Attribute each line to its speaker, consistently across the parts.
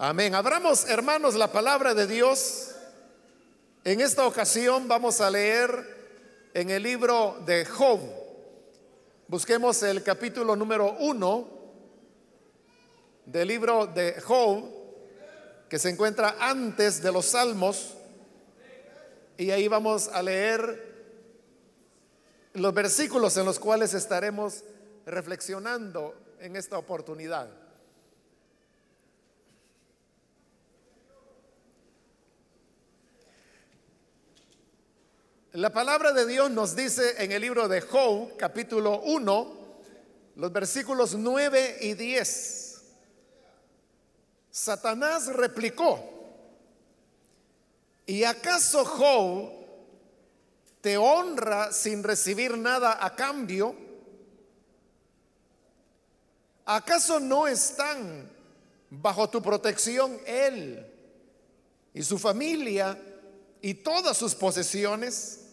Speaker 1: Amén. Abramos, hermanos, la palabra de Dios. En esta ocasión vamos a leer en el libro de Job. Busquemos el capítulo número uno del libro de Job, que se encuentra antes de los Salmos. Y ahí vamos a leer los versículos en los cuales estaremos reflexionando en esta oportunidad. La palabra de Dios nos dice en el libro de Job, capítulo 1, los versículos 9 y 10. Satanás replicó, ¿y acaso Job te honra sin recibir nada a cambio? ¿Acaso no están bajo tu protección él y su familia y todas sus posesiones?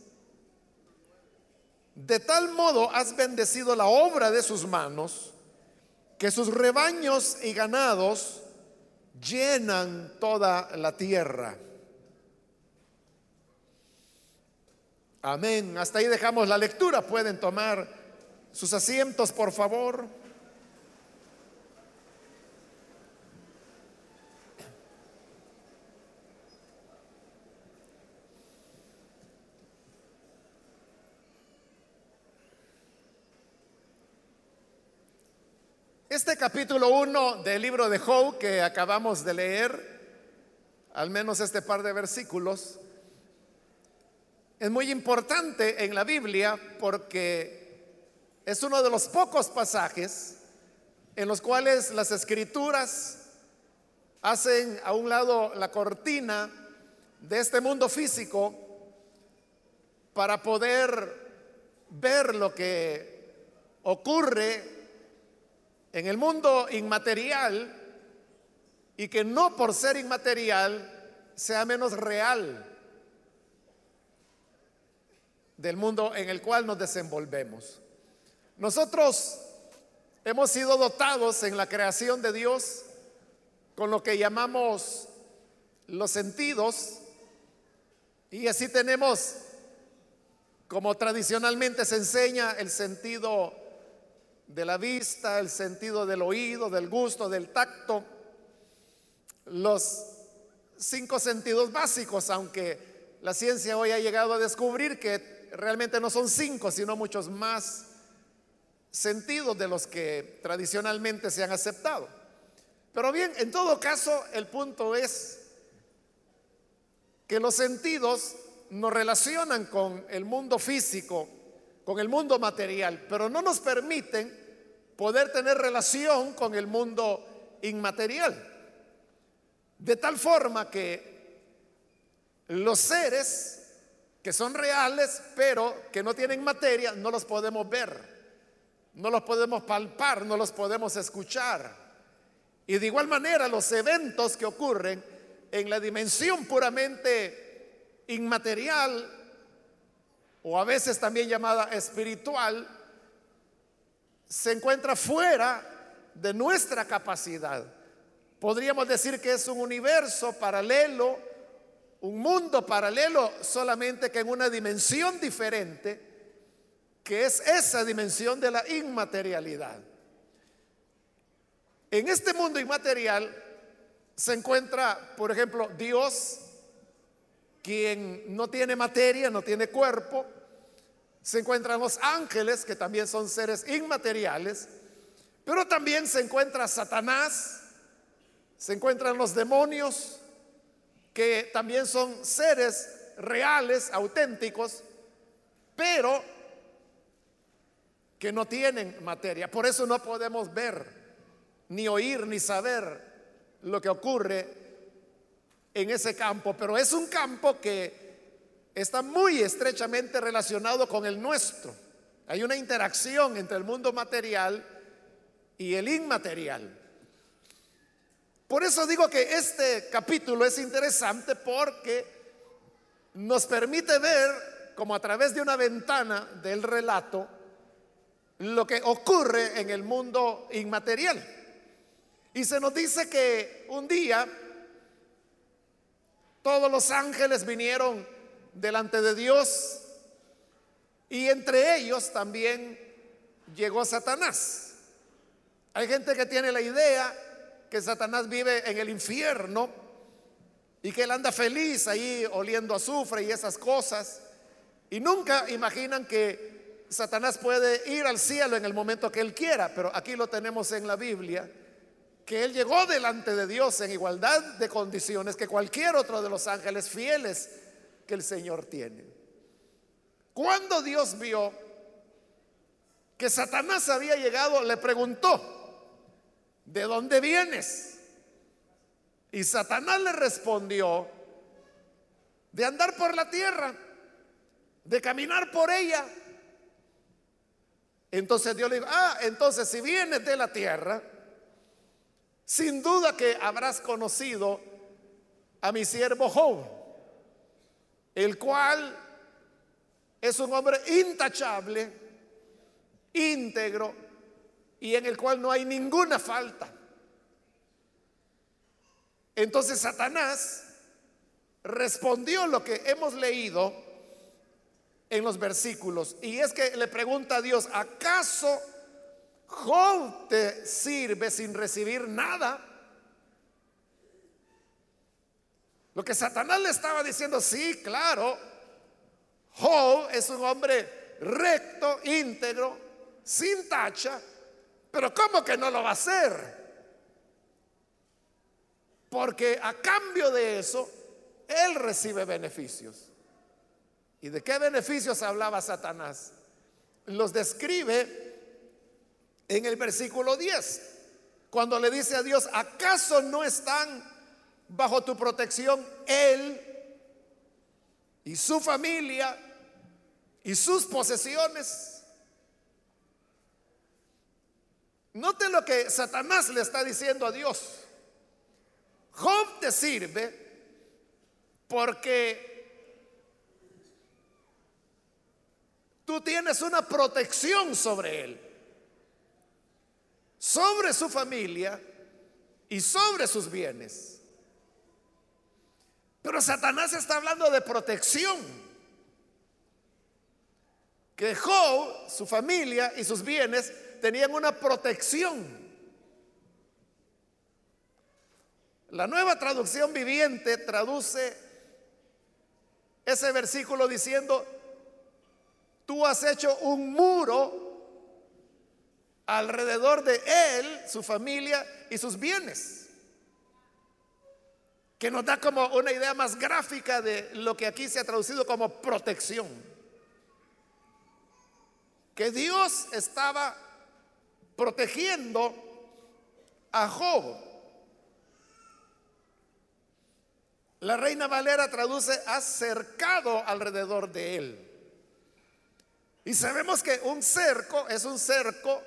Speaker 1: De tal modo has bendecido la obra de sus manos, que sus rebaños y ganados llenan toda la tierra. Amén. Hasta ahí dejamos la lectura. Pueden tomar sus asientos, por favor. Este capítulo 1 del libro de Job que acabamos de leer, al menos este par de versículos, es muy importante en la Biblia porque es uno de los pocos pasajes en los cuales las escrituras hacen a un lado la cortina de este mundo físico para poder ver lo que ocurre en el mundo inmaterial y que no por ser inmaterial sea menos real del mundo en el cual nos desenvolvemos. Nosotros hemos sido dotados en la creación de Dios con lo que llamamos los sentidos y así tenemos, como tradicionalmente se enseña, el sentido de la vista, el sentido del oído, del gusto, del tacto, los cinco sentidos básicos, aunque la ciencia hoy ha llegado a descubrir que realmente no son cinco, sino muchos más sentidos de los que tradicionalmente se han aceptado. Pero bien, en todo caso, el punto es que los sentidos nos relacionan con el mundo físico con el mundo material, pero no nos permiten poder tener relación con el mundo inmaterial. De tal forma que los seres que son reales, pero que no tienen materia, no los podemos ver, no los podemos palpar, no los podemos escuchar. Y de igual manera los eventos que ocurren en la dimensión puramente inmaterial o a veces también llamada espiritual, se encuentra fuera de nuestra capacidad. Podríamos decir que es un universo paralelo, un mundo paralelo, solamente que en una dimensión diferente, que es esa dimensión de la inmaterialidad. En este mundo inmaterial se encuentra, por ejemplo, Dios, quien no tiene materia, no tiene cuerpo, se encuentran los ángeles, que también son seres inmateriales, pero también se encuentra Satanás, se encuentran los demonios, que también son seres reales, auténticos, pero que no tienen materia. Por eso no podemos ver, ni oír, ni saber lo que ocurre en ese campo, pero es un campo que está muy estrechamente relacionado con el nuestro. Hay una interacción entre el mundo material y el inmaterial. Por eso digo que este capítulo es interesante porque nos permite ver como a través de una ventana del relato lo que ocurre en el mundo inmaterial. Y se nos dice que un día todos los ángeles vinieron delante de Dios y entre ellos también llegó Satanás. Hay gente que tiene la idea que Satanás vive en el infierno y que él anda feliz ahí oliendo azufre y esas cosas. Y nunca imaginan que Satanás puede ir al cielo en el momento que él quiera, pero aquí lo tenemos en la Biblia que él llegó delante de Dios en igualdad de condiciones que cualquier otro de los ángeles fieles que el Señor tiene. Cuando Dios vio que Satanás había llegado, le preguntó, ¿de dónde vienes? Y Satanás le respondió, de andar por la tierra, de caminar por ella. Entonces Dios le dijo, ah, entonces si vienes de la tierra, sin duda que habrás conocido a mi siervo Job, el cual es un hombre intachable, íntegro y en el cual no hay ninguna falta. Entonces Satanás respondió lo que hemos leído en los versículos y es que le pregunta a Dios, ¿acaso Job te sirve sin recibir nada. Lo que Satanás le estaba diciendo, sí, claro, Job es un hombre recto, íntegro, sin tacha, pero ¿cómo que no lo va a hacer? Porque a cambio de eso, él recibe beneficios. ¿Y de qué beneficios hablaba Satanás? Los describe en el versículo 10, cuando le dice a Dios, ¿acaso no están bajo tu protección Él y su familia y sus posesiones? Note lo que Satanás le está diciendo a Dios. Job te sirve porque tú tienes una protección sobre él sobre su familia y sobre sus bienes. Pero Satanás está hablando de protección. Que Job, su familia y sus bienes tenían una protección. La nueva traducción viviente traduce ese versículo diciendo, tú has hecho un muro alrededor de él, su familia y sus bienes. Que nos da como una idea más gráfica de lo que aquí se ha traducido como protección. Que Dios estaba protegiendo a Job. La reina Valera traduce acercado alrededor de él. Y sabemos que un cerco es un cerco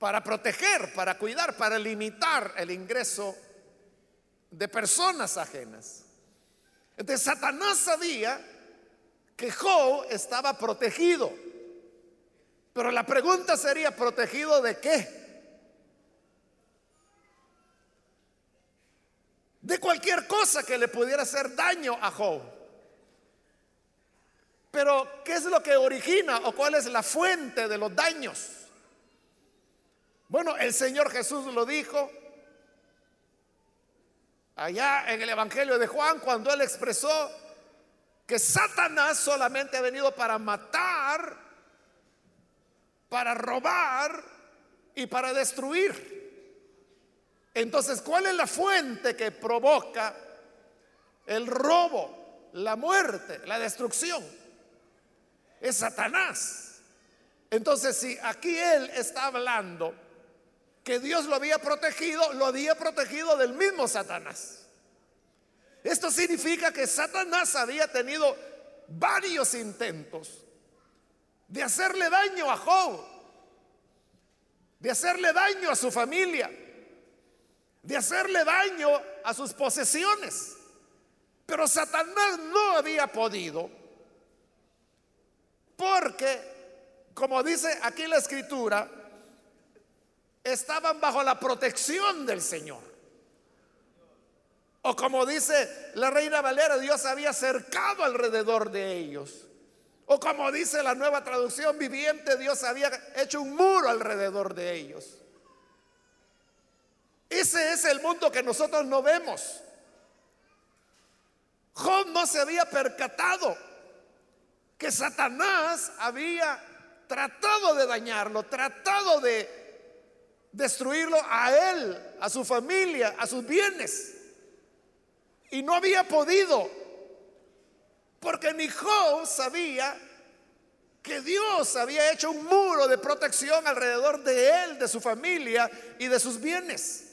Speaker 1: para proteger, para cuidar, para limitar el ingreso de personas ajenas. Entonces Satanás sabía que Job estaba protegido. Pero la pregunta sería, ¿protegido de qué? De cualquier cosa que le pudiera hacer daño a Job. Pero, ¿qué es lo que origina o cuál es la fuente de los daños? Bueno, el Señor Jesús lo dijo allá en el Evangelio de Juan cuando él expresó que Satanás solamente ha venido para matar, para robar y para destruir. Entonces, ¿cuál es la fuente que provoca el robo, la muerte, la destrucción? Es Satanás. Entonces, si aquí él está hablando que Dios lo había protegido, lo había protegido del mismo Satanás. Esto significa que Satanás había tenido varios intentos de hacerle daño a Job, de hacerle daño a su familia, de hacerle daño a sus posesiones. Pero Satanás no había podido, porque, como dice aquí la escritura, estaban bajo la protección del Señor. O como dice la reina Valera, Dios había cercado alrededor de ellos. O como dice la nueva traducción viviente, Dios había hecho un muro alrededor de ellos. Ese es el mundo que nosotros no vemos. Job no se había percatado que Satanás había tratado de dañarlo, tratado de destruirlo a él, a su familia, a sus bienes. Y no había podido, porque ni Job sabía que Dios había hecho un muro de protección alrededor de él, de su familia y de sus bienes.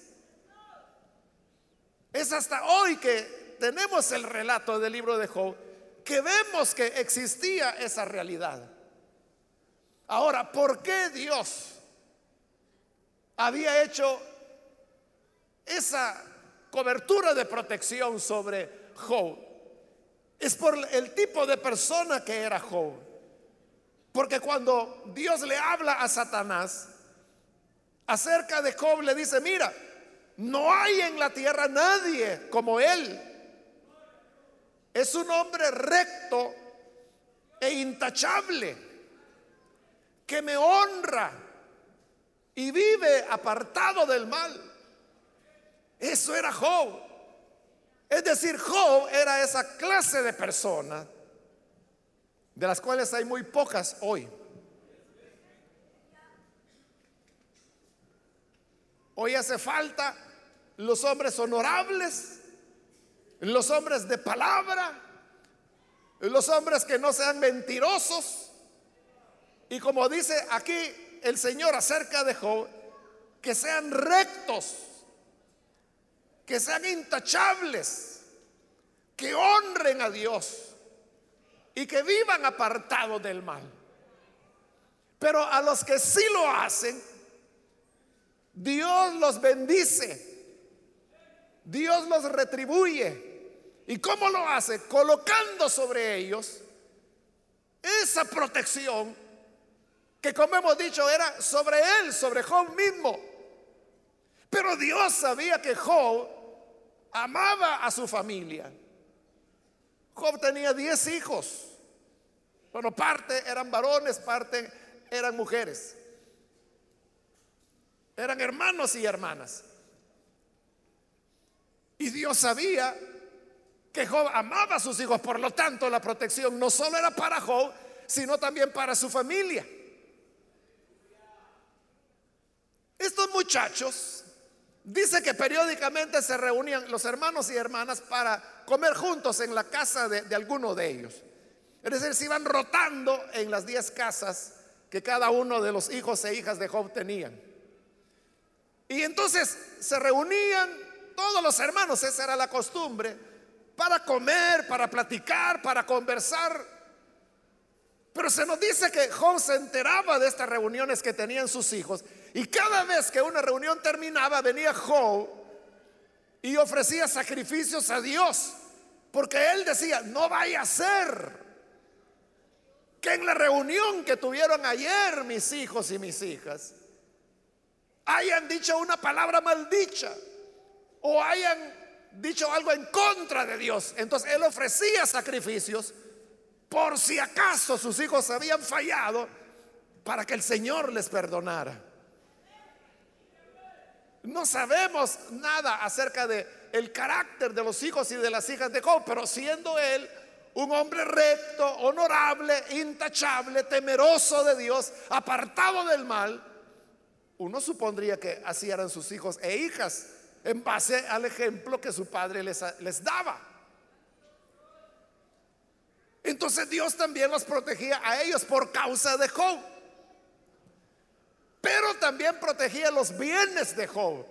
Speaker 1: Es hasta hoy que tenemos el relato del libro de Job, que vemos que existía esa realidad. Ahora, ¿por qué Dios había hecho esa cobertura de protección sobre Job? Es por el tipo de persona que era Job. Porque cuando Dios le habla a Satanás acerca de Job, le dice, mira, no hay en la tierra nadie como él. Es un hombre recto e intachable que me honra y vive apartado del mal. Eso era Job. Es decir, Job era esa clase de persona de las cuales hay muy pocas hoy. Hoy hace falta los hombres honorables, los hombres de palabra, los hombres que no sean mentirosos. Y como dice aquí el Señor acerca de Job, que sean rectos, que sean intachables, que honren a Dios y que vivan apartados del mal. Pero a los que sí lo hacen, Dios los bendice Dios los retribuye. ¿Y cómo lo hace? Colocando sobre ellos esa protección que como hemos dicho era sobre él, sobre Job mismo. Pero Dios sabía que Job amaba a su familia. Job tenía diez hijos. Bueno, parte eran varones, parte eran mujeres. Eran hermanos y hermanas. Y Dios sabía que Job amaba a sus hijos, por lo tanto la protección no solo era para Job, sino también para su familia. Estos muchachos dice que periódicamente se reunían los hermanos y hermanas para comer juntos en la casa de, alguno de ellos. Es decir, se iban rotando en las diez casas que cada uno de los hijos e hijas de Job tenían. Y entonces se reunían todos los hermanos, esa era la costumbre, para comer, para platicar, para conversar. Pero se nos dice que Job se enteraba de estas reuniones que tenían sus hijos y cada vez que una reunión terminaba venía Job y ofrecía sacrificios a Dios, porque él decía, no vaya a ser que en la reunión que tuvieron ayer mis hijos y mis hijas hayan dicho una palabra maldicha o hayan dicho algo en contra de Dios. Entonces él ofrecía sacrificios por si acaso sus hijos habían fallado para que el Señor les perdonara. No sabemos nada acerca de el carácter de los hijos y de las hijas de Job, pero siendo él un hombre recto, honorable, intachable, temeroso de Dios, apartado del mal, uno supondría que así eran sus hijos e hijas en base al ejemplo que su padre les, les daba. Entonces Dios también los protegía a ellos por causa de Job. Pero también protegía los bienes de Job.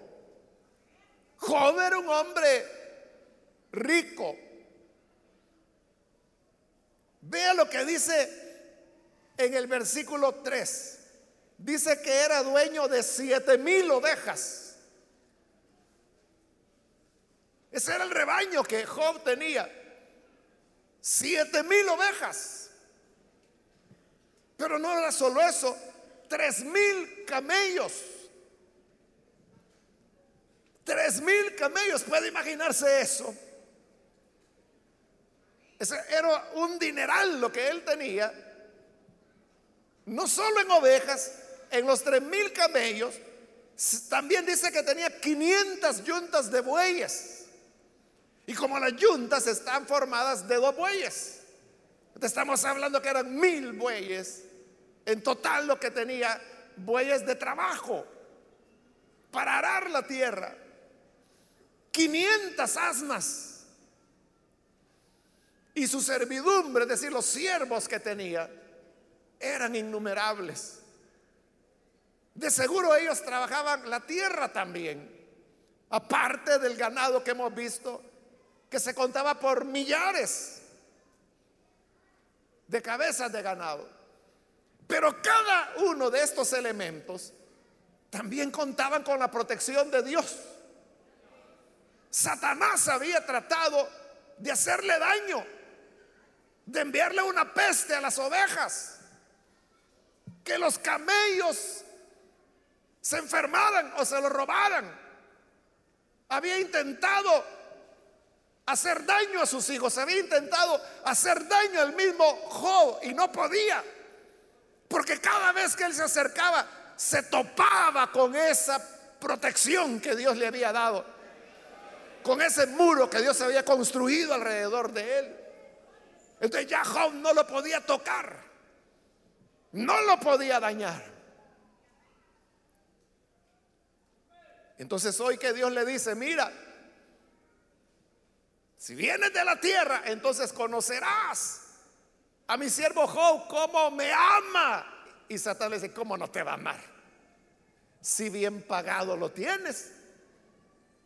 Speaker 1: Job era un hombre rico. Vea lo que dice en el versículo 3. Dice que era dueño de siete mil ovejas Ese era el rebaño que Job tenía. Siete mil ovejas. Pero no era solo eso, tres mil camellos. Tres mil camellos, puede imaginarse eso. Ese era un dineral lo que él tenía. No solo en ovejas, en los tres mil camellos, también dice que tenía 500 yuntas de bueyes. Y como las yuntas están formadas de dos bueyes, estamos hablando que eran mil bueyes. En total lo que tenía bueyes de trabajo para arar la tierra. 500 asnas. Y su servidumbre, es decir, los siervos que tenía, eran innumerables. De seguro ellos trabajaban la tierra también, aparte del ganado que hemos visto, que se contaba por millares de cabezas de ganado. Pero cada uno de estos elementos también contaban con la protección de Dios. Satanás había tratado de hacerle daño, de enviarle una peste a las ovejas, que los camellos se enfermaran o se lo robaran. Había intentado hacer daño a sus hijos, había intentado hacer daño al mismo Job y no podía. Porque cada vez que él se acercaba, se topaba con esa protección que Dios le había dado, con ese muro que Dios había construido alrededor de él. Entonces ya Job no lo podía tocar, no lo podía dañar. Entonces hoy que Dios le dice, mira, si vienes de la tierra, entonces conocerás a mi siervo Job como me ama. Y Satán le dice, ¿cómo no te va a amar? Si bien pagado lo tienes.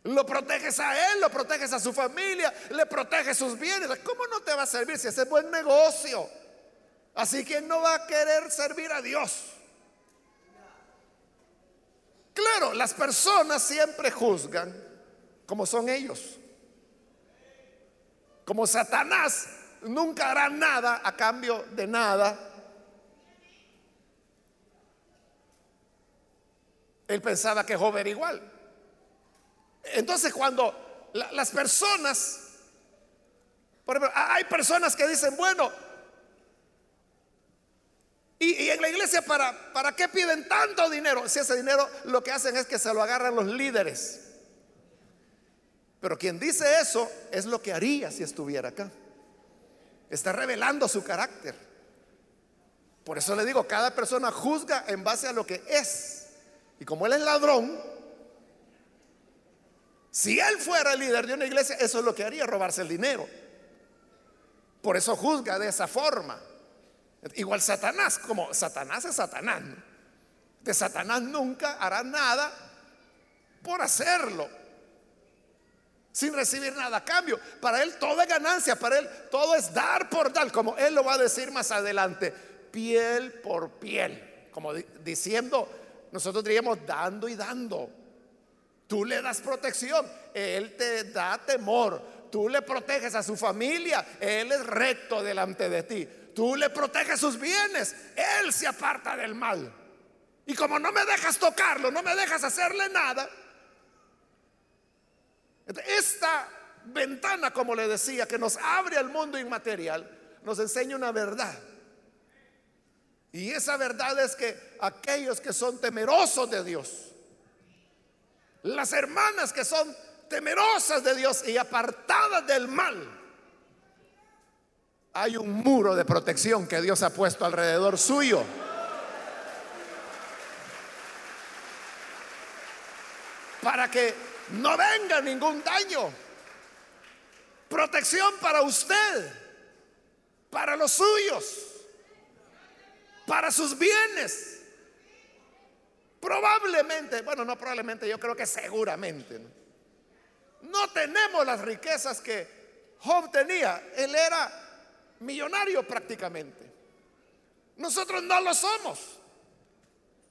Speaker 1: Lo proteges a él, lo proteges a su familia, le proteges sus bienes. ¿Cómo no te va a servir si ese es buen negocio? Así que no va a querer servir a Dios. Claro, las personas siempre juzgan como son ellos. Como Satanás nunca hará nada a cambio de nada. Él pensaba que Job era igual. Entonces cuando las personas, por ejemplo, hay personas que dicen, bueno, y, en la iglesia, ¿para, ¿para qué piden tanto dinero? Si ese dinero lo que hacen es que se lo agarran los líderes. Pero quien dice eso es lo que haría si estuviera acá. Está revelando su carácter. Por eso le digo, cada persona juzga en base a lo que es. Y como él es ladrón, si él fuera el líder de una iglesia, eso es lo que haría, robarse el dinero. Por eso juzga de esa forma. Igual Satanás, como Satanás es Satanás. De Satanás nunca hará nada por hacerlo, sin recibir nada a cambio. Para él todo es ganancia, para él todo es dar por dar, como él lo va a decir más adelante, piel por piel, como diciendo, nosotros diríamos dando y dando. Tú le das protección, él te da temor, tú le proteges a su familia, él es recto delante de ti tú le proteges sus bienes, Él se aparta del mal. Y como no me dejas tocarlo, no me dejas hacerle nada, esta ventana, como le decía, que nos abre al mundo inmaterial, nos enseña una verdad. Y esa verdad es que aquellos que son temerosos de Dios, las hermanas que son temerosas de Dios y apartadas del mal, hay un muro de protección que Dios ha puesto alrededor suyo. Para que no venga ningún daño. Protección para usted, para los suyos, para sus bienes. Probablemente, bueno, no probablemente, yo creo que seguramente. No, tenemos las riquezas que Job tenía. Él era millonario prácticamente. Nosotros no lo somos.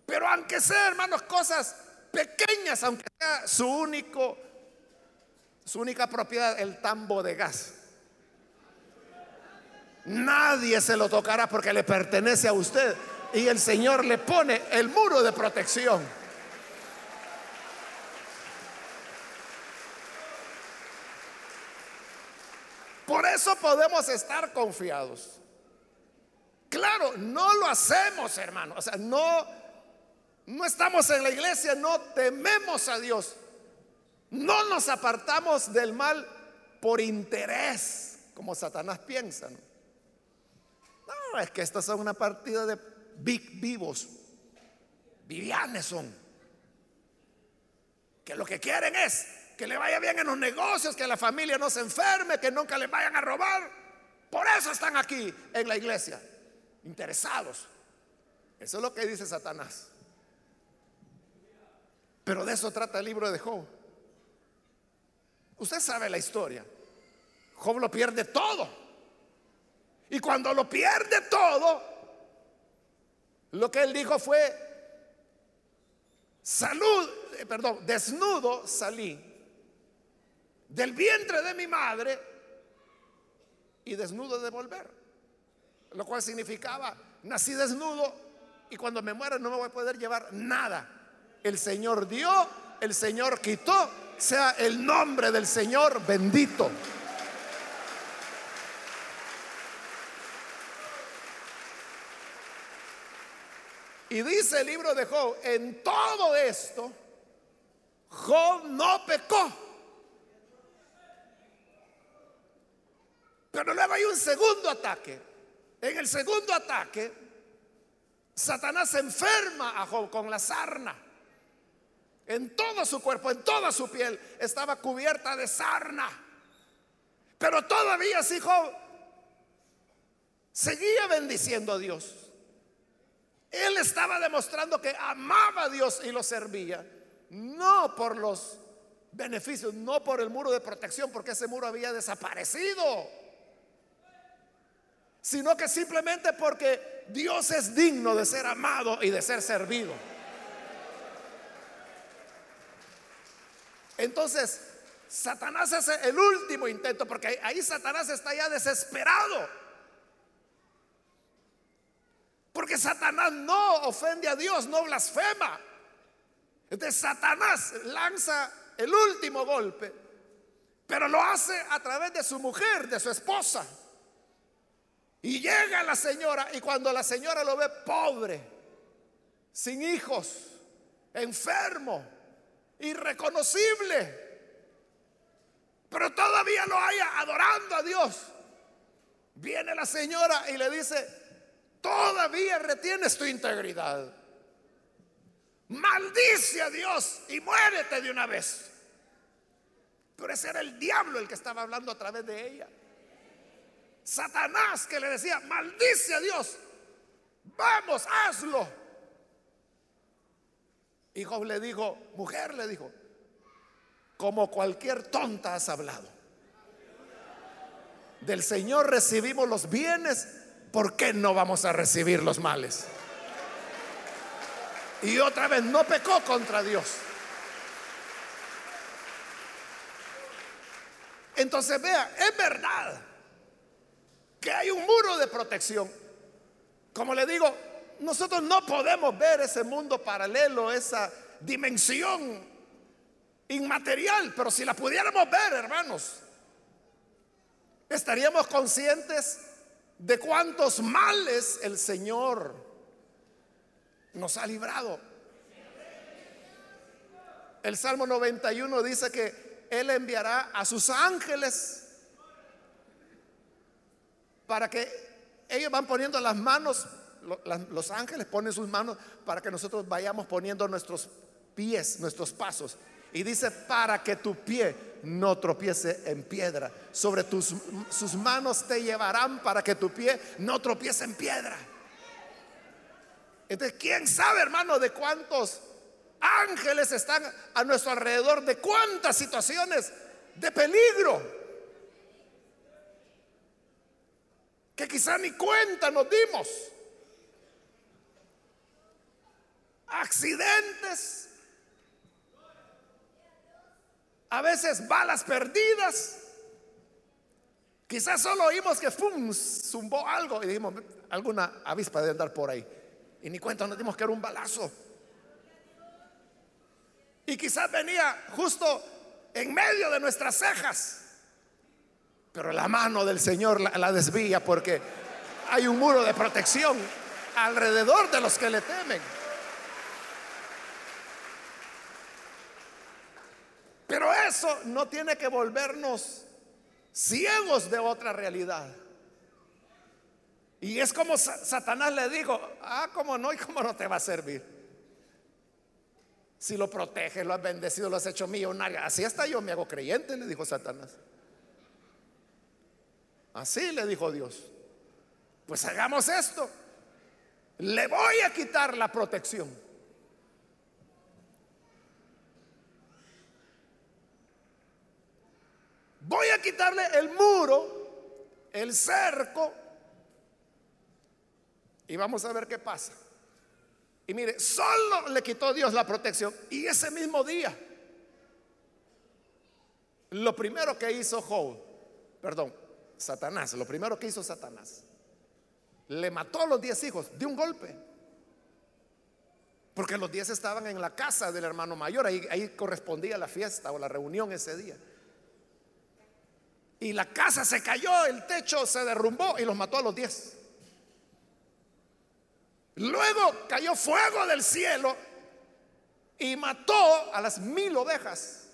Speaker 1: Pero aunque sea, hermanos, cosas pequeñas, aunque sea su único, su única propiedad, el tambo de gas. Nadie se lo tocará porque le pertenece a usted. Y el Señor le pone el muro de protección. Por eso podemos estar confiados. Claro, no lo hacemos, hermano. O sea, no no estamos en la iglesia, no tememos a Dios. No nos apartamos del mal por interés, como Satanás piensa. No, es que estas son una partida de big vivos. Vivianes son. Que lo que quieren es que le vaya bien en los negocios, que la familia no se enferme, que nunca le vayan a robar. Por eso están aquí en la iglesia, interesados. Eso es lo que dice Satanás. Pero de eso trata el libro de Job. Usted sabe la historia. Job lo pierde todo. Y cuando lo pierde todo, lo que él dijo fue, salud, eh, perdón, desnudo salí del vientre de mi madre y desnudo de volver. Lo cual significaba, nací desnudo y cuando me muera no me voy a poder llevar nada. El Señor dio, el Señor quitó, sea el nombre del Señor bendito. Y dice el libro de Job, en todo esto, Job no pecó. Pero luego hay un segundo ataque. En el segundo ataque, Satanás enferma a Job con la sarna. En todo su cuerpo, en toda su piel, estaba cubierta de sarna. Pero todavía si Job seguía bendiciendo a Dios. Él estaba demostrando que amaba a Dios y lo servía, no por los beneficios, no por el muro de protección, porque ese muro había desaparecido, sino que simplemente porque Dios es digno de ser amado y de ser servido. Entonces, Satanás hace el último intento, porque ahí Satanás está ya desesperado. Porque Satanás no ofende a Dios, no blasfema. Entonces Satanás lanza el último golpe, pero lo hace a través de su mujer, de su esposa. Y llega la señora y cuando la señora lo ve pobre, sin hijos, enfermo, irreconocible, pero todavía lo haya adorando a Dios, viene la señora y le dice, todavía retienes tu integridad. Maldice a Dios y muérete de una vez. Pero ese era el diablo el que estaba hablando a través de ella. Satanás que le decía, maldice a Dios. Vamos, hazlo. Y Job le dijo, mujer le dijo, como cualquier tonta has hablado. Del Señor recibimos los bienes ¿por qué no vamos a recibir los males? Y otra vez, no pecó contra Dios. Entonces vea, es verdad que hay un muro de protección. Como le digo, nosotros no podemos ver ese mundo paralelo, esa dimensión inmaterial, pero si la pudiéramos ver, hermanos, estaríamos conscientes de cuántos males el Señor nos ha librado. El Salmo 91 dice que Él enviará a sus ángeles para que ellos van poniendo las manos, los ángeles ponen sus manos para que nosotros vayamos poniendo nuestros pies, nuestros pasos. Y dice, para que tu pie no tropiece en piedra. Sobre tus sus manos te llevarán para que tu pie no tropiece en piedra. Entonces, ¿quién sabe, hermano, de cuántos ángeles están a nuestro alrededor? De cuántas situaciones de peligro. Que quizá ni cuenta nos dimos. Accidentes a veces balas perdidas. Quizás solo oímos que zumbó algo y dijimos, alguna avispa debe andar por ahí. Y ni cuenta nos dimos que era un balazo. Y quizás venía justo en medio de nuestras cejas. Pero la mano del Señor la desvía porque hay un muro de protección alrededor de los que le temen. Pero eso no tiene que volvernos ciegos de otra realidad. Y es como Satanás le dijo, ah, como no y cómo no te va a servir. Si lo proteges, lo has bendecido, lo has hecho millonario. Así hasta yo me hago creyente, le dijo Satanás. Así le dijo Dios. Pues hagamos esto. Le voy a quitar la protección. Voy a quitarle el muro, el cerco, y vamos a ver qué pasa. Y mire, solo le quitó Dios la protección. Y ese mismo día, lo primero que hizo Job, perdón, Satanás, lo primero que hizo Satanás, le mató a los diez hijos de un golpe. Porque los diez estaban en la casa del hermano mayor, ahí, ahí correspondía la fiesta o la reunión ese día. Y la casa se cayó, el techo se derrumbó y los mató a los diez. Luego cayó fuego del cielo y mató a las mil ovejas.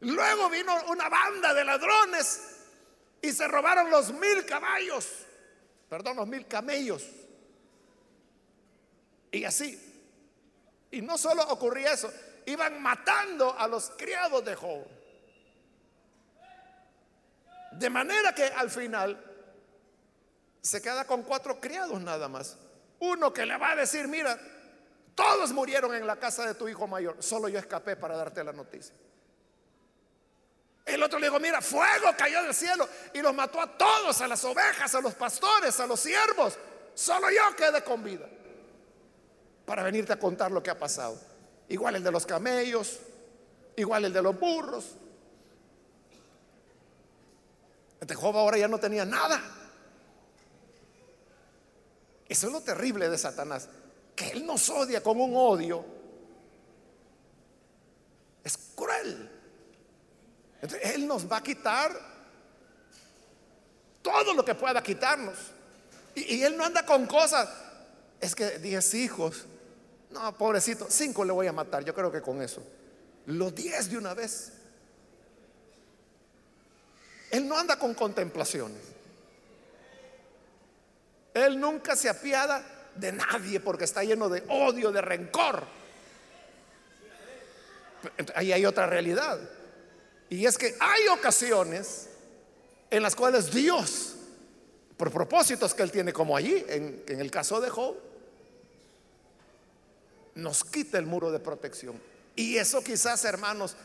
Speaker 1: Luego vino una banda de ladrones y se robaron los mil caballos, perdón, los mil camellos. Y así. Y no solo ocurría eso, iban matando a los criados de Job. De manera que al final se queda con cuatro criados nada más. Uno que le va a decir, mira, todos murieron en la casa de tu hijo mayor, solo yo escapé para darte la noticia. El otro le dijo, mira, fuego cayó del cielo y los mató a todos, a las ovejas, a los pastores, a los siervos. Solo yo quedé con vida para venirte a contar lo que ha pasado. Igual el de los camellos, igual el de los burros, este Job ahora ya no tenía nada. Eso es lo terrible de Satanás, que él nos odia con un odio. Es cruel. Él nos va a quitar todo lo que pueda quitarnos. Y, y él no anda con cosas. Es que diez hijos. No, pobrecito, cinco le voy a matar. Yo creo que con eso. Los diez de una vez. Él no anda con contemplaciones. Él nunca se apiada de nadie porque está lleno de odio, de rencor. Ahí hay otra realidad. Y es que hay ocasiones en las cuales Dios, por propósitos que Él tiene como allí, en, en el caso de Job, nos quita el muro de protección. Y eso quizás, hermanos,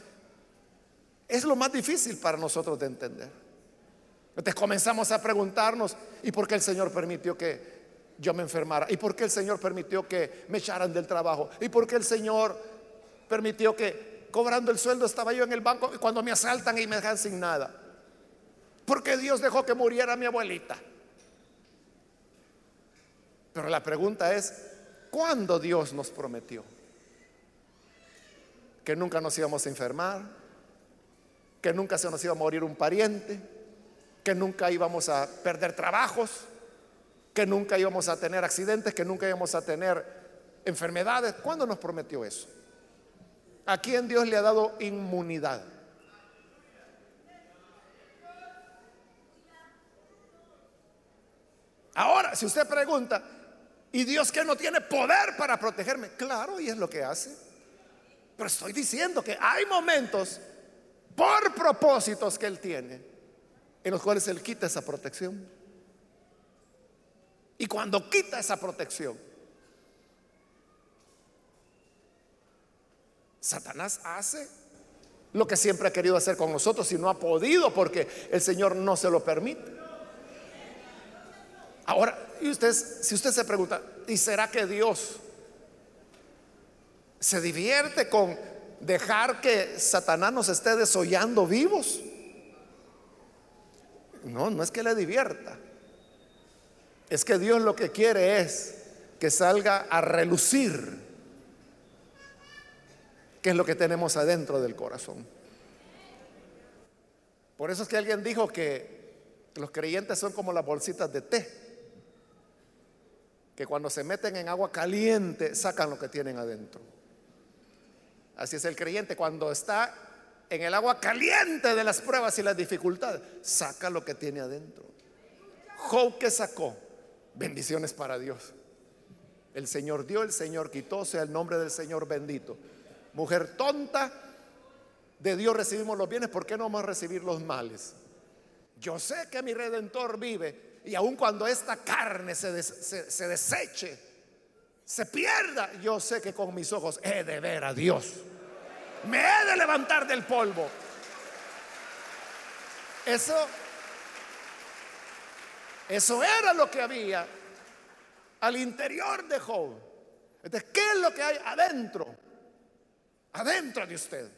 Speaker 1: es lo más difícil para nosotros de entender. Entonces comenzamos a preguntarnos, ¿y por qué el Señor permitió que yo me enfermara? ¿Y por qué el Señor permitió que me echaran del trabajo? ¿Y por qué el Señor permitió que cobrando el sueldo estaba yo en el banco y cuando me asaltan y me dejan sin nada? ¿Por qué Dios dejó que muriera mi abuelita? Pero la pregunta es, ¿cuándo Dios nos prometió? Que nunca nos íbamos a enfermar, que nunca se nos iba a morir un pariente, que nunca íbamos a perder trabajos, que nunca íbamos a tener accidentes, que nunca íbamos a tener enfermedades. ¿Cuándo nos prometió eso? ¿A quién Dios le ha dado inmunidad? Ahora, si usted pregunta, ¿y Dios que no tiene poder para protegerme? Claro, y es lo que hace. Pero estoy diciendo que hay momentos por propósitos que Él tiene, en los cuales Él quita esa protección. Y cuando quita esa protección, Satanás hace lo que siempre ha querido hacer con nosotros y no ha podido porque el Señor no se lo permite. Ahora, si usted se pregunta, ¿y será que Dios se divierte con dejar que Satanás nos esté desollando vivos. No, no es que le divierta. Es que Dios lo que quiere es que salga a relucir qué es lo que tenemos adentro del corazón. Por eso es que alguien dijo que Los creyentes son como las bolsitas de té, que cuando se meten en agua caliente sacan lo que tienen adentro. Así es el creyente cuando está en el agua caliente de las pruebas y las dificultades, saca lo que tiene adentro. Job que sacó bendiciones para Dios. El Señor dio, el Señor quitó, sea el nombre del Señor bendito. Mujer tonta, de Dios recibimos los bienes, ¿por qué no vamos a recibir los males? Yo sé que mi redentor vive y aun cuando esta carne se, se deseche, se pierda, yo sé que con mis ojos he de ver a Dios. Me he de levantar del polvo. Eso, eso era lo que había al interior de Job. Entonces, ¿qué es lo que hay adentro? Adentro de usted.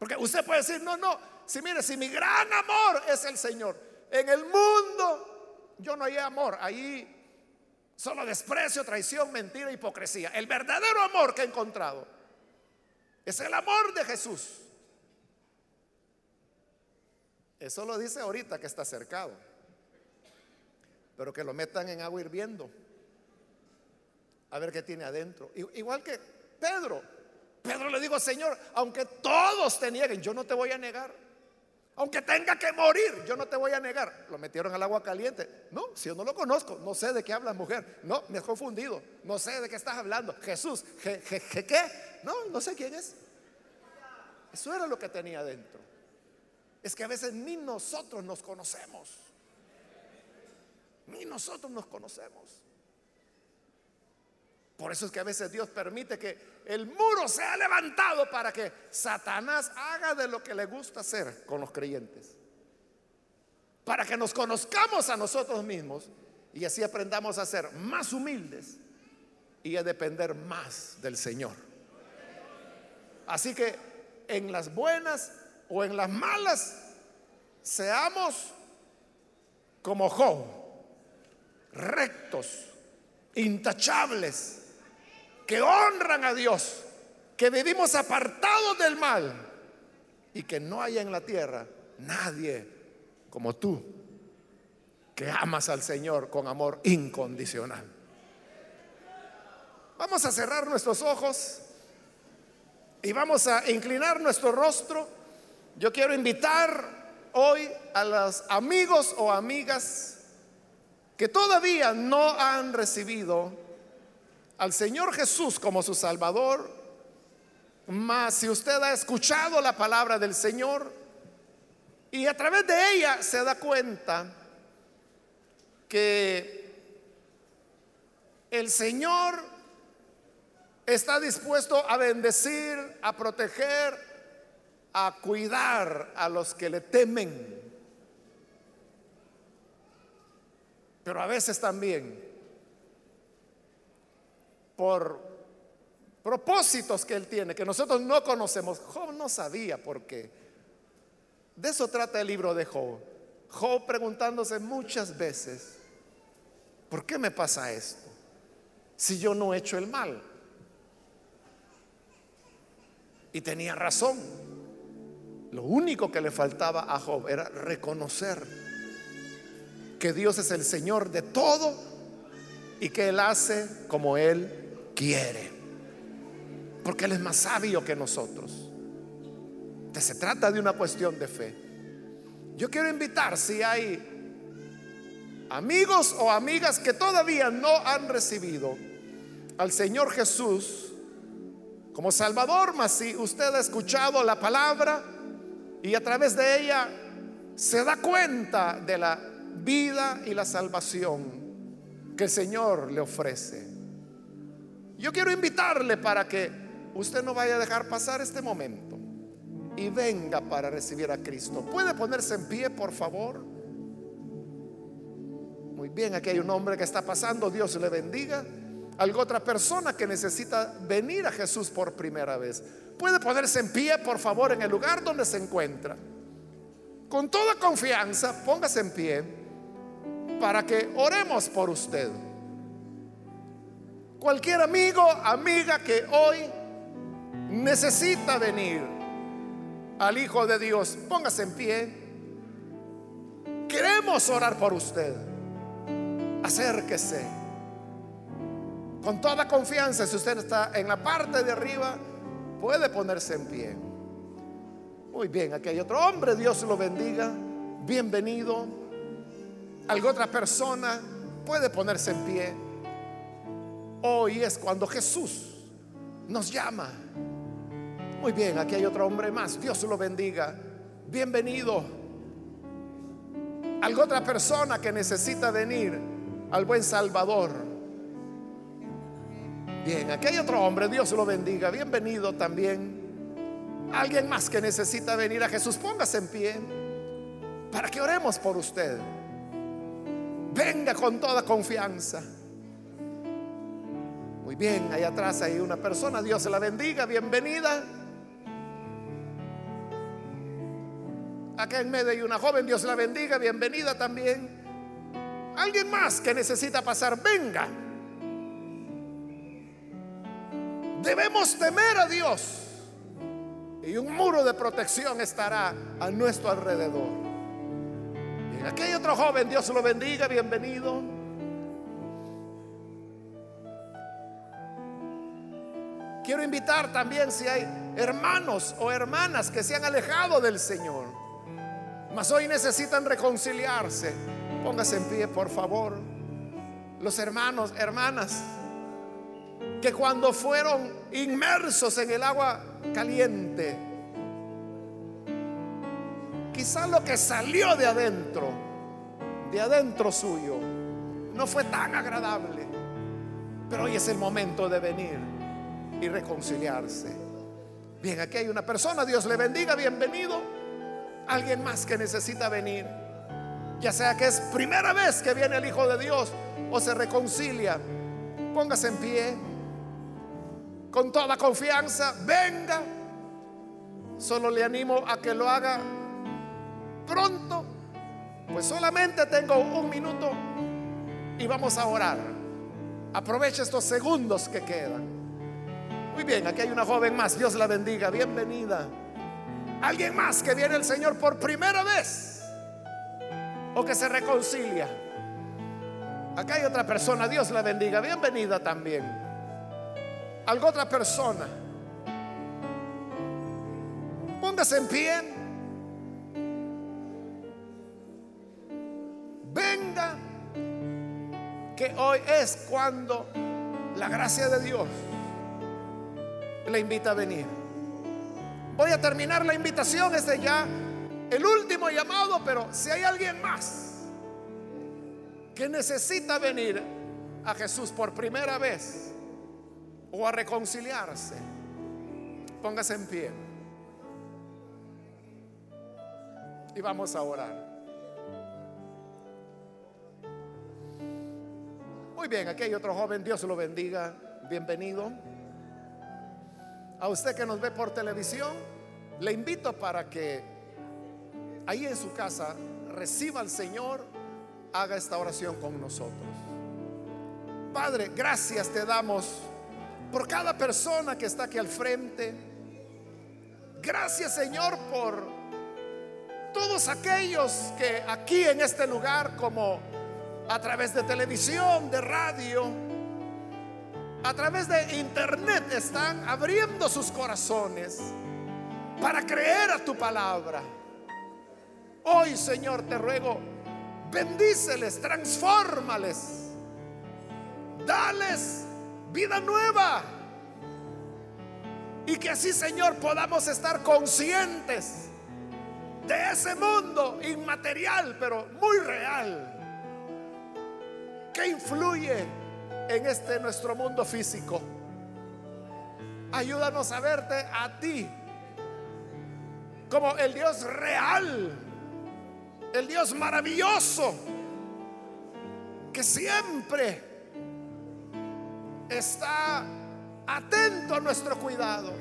Speaker 1: Porque usted puede decir, no, no, si mire, si mi gran amor es el Señor, en el mundo yo no hay amor, ahí solo desprecio, traición, mentira, hipocresía. El verdadero amor que he encontrado es el amor de Jesús. Eso lo dice ahorita que está cercado. Pero que lo metan en agua hirviendo. A ver qué tiene adentro. Igual que Pedro. Pedro le dijo, Señor, aunque todos te nieguen, yo no te voy a negar. Aunque tenga que morir, yo no te voy a negar. Lo metieron al agua caliente. No, si yo no lo conozco, no sé de qué hablas, mujer. No, me he confundido. No sé de qué estás hablando. Jesús, ¿qué? No, no sé quién es. Eso era lo que tenía dentro. Es que a veces ni nosotros nos conocemos. Ni nosotros nos conocemos. Por eso es que a veces Dios permite que el muro sea levantado para que Satanás haga de lo que le gusta hacer con los creyentes. Para que nos conozcamos a nosotros mismos y así aprendamos a ser más humildes y a depender más del Señor. Así que en las buenas o en las malas, seamos como Job, rectos, intachables que honran a Dios, que vivimos apartados del mal y que no haya en la tierra nadie como tú, que amas al Señor con amor incondicional. Vamos a cerrar nuestros ojos y vamos a inclinar nuestro rostro. Yo quiero invitar hoy a los amigos o amigas que todavía no han recibido al Señor Jesús como su Salvador, mas si usted ha escuchado la palabra del Señor y a través de ella se da cuenta que el Señor está dispuesto a bendecir, a proteger, a cuidar a los que le temen. Pero a veces también por propósitos que él tiene, que nosotros no conocemos. Job no sabía por qué. De eso trata el libro de Job. Job preguntándose muchas veces, ¿por qué me pasa esto? Si yo no he hecho el mal. Y tenía razón. Lo único que le faltaba a Job era reconocer que Dios es el Señor de todo y que Él hace como Él quiere. Porque Él es más sabio que nosotros. se trata de una cuestión de fe. Yo quiero invitar si hay amigos o amigas que todavía no han recibido al Señor Jesús como Salvador, mas si usted ha escuchado la palabra y a través de ella se da cuenta de la vida y la salvación que el Señor le ofrece. Yo quiero invitarle para que usted no vaya a dejar pasar este momento y venga para recibir a Cristo. ¿Puede ponerse en pie, por favor? Muy bien, aquí hay un hombre que está pasando, Dios le bendiga. Algo otra persona que necesita venir a Jesús por primera vez. Puede ponerse en pie, por favor, en el lugar donde se encuentra. Con toda confianza, póngase en pie para que oremos por usted. Cualquier amigo, amiga que hoy necesita venir al Hijo de Dios, póngase en pie. queremos orar por usted. Acérquese. Con toda confianza, si usted está en la parte de arriba, puede ponerse en pie. Muy bien, aquí hay otro hombre, Dios lo bendiga. Bienvenido. Alguna otra persona puede ponerse en pie. Hoy es cuando Jesús nos llama. Muy bien, aquí hay otro hombre más. Dios lo bendiga. Bienvenido. Alguna otra persona que necesita venir al buen Salvador. Bien, aquí hay otro hombre. Dios lo bendiga. Bienvenido también. Alguien más que necesita venir a Jesús, póngase en pie para que oremos por usted. Venga con toda confianza. Muy bien, ahí atrás hay una persona, Dios se la bendiga, bienvenida. Acá en medio hay una joven, Dios la bendiga, bienvenida también. Alguien más que necesita pasar, venga. Debemos temer a Dios y un muro de protección estará a nuestro alrededor. Y aquí hay otro joven, Dios lo bendiga, bienvenido. Quiero invitar también si hay hermanos o hermanas que se han alejado del Señor, mas hoy necesitan reconciliarse. Póngase en pie, por favor. Los hermanos, hermanas, que cuando fueron inmersos en el agua caliente, quizá lo que salió de adentro, de adentro suyo, no fue tan agradable. Pero hoy es el momento de venir y reconciliarse. Bien, aquí hay una persona, Dios le bendiga, bienvenido. Alguien más que necesita venir, ya sea que es primera vez que viene el Hijo de Dios o se reconcilia, póngase en pie, con toda confianza, venga. Solo le animo a que lo haga pronto, pues solamente tengo un minuto y vamos a orar. Aproveche estos segundos que quedan. Muy bien, aquí hay una joven más. Dios la bendiga. Bienvenida. Alguien más que viene el Señor por primera vez o que se reconcilia. Acá hay otra persona. Dios la bendiga. Bienvenida también. Algo otra persona. Póngase en pie. Venga. Que hoy es cuando la gracia de Dios le invita a venir. Voy a terminar la invitación, este ya el último llamado, pero si hay alguien más que necesita venir a Jesús por primera vez o a reconciliarse, póngase en pie. Y vamos a orar. Muy bien, aquí hay otro joven, Dios lo bendiga, bienvenido. A usted que nos ve por televisión, le invito para que ahí en su casa reciba al Señor, haga esta oración con nosotros. Padre, gracias te damos por cada persona que está aquí al frente. Gracias Señor por todos aquellos que aquí en este lugar, como a través de televisión, de radio, a través de internet están abriendo sus corazones para creer a tu palabra. Hoy, Señor, te ruego, bendíceles, transfórmales, dales vida nueva. Y que así, Señor, podamos estar conscientes de ese mundo inmaterial, pero muy real, que influye en este nuestro mundo físico. Ayúdanos a verte a ti como el Dios real, el Dios maravilloso, que siempre está atento a nuestro cuidado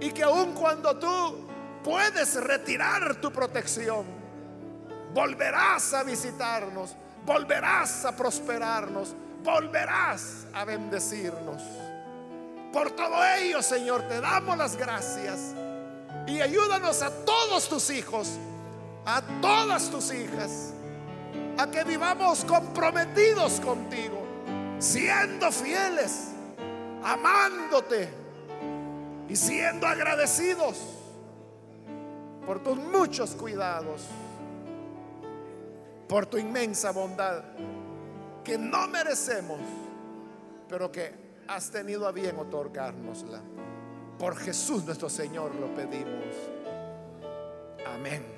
Speaker 1: y que aun cuando tú puedes retirar tu protección, volverás a visitarnos, volverás a prosperarnos, volverás a bendecirnos. Por todo ello, Señor, te damos las gracias y ayúdanos a todos tus hijos a todas tus hijas a que vivamos comprometidos contigo, siendo fieles, amándote y siendo agradecidos por tus muchos cuidados, por tu inmensa bondad que no merecemos, pero que has tenido a bien otorgárnosla. Por Jesús nuestro Señor lo pedimos. Amén.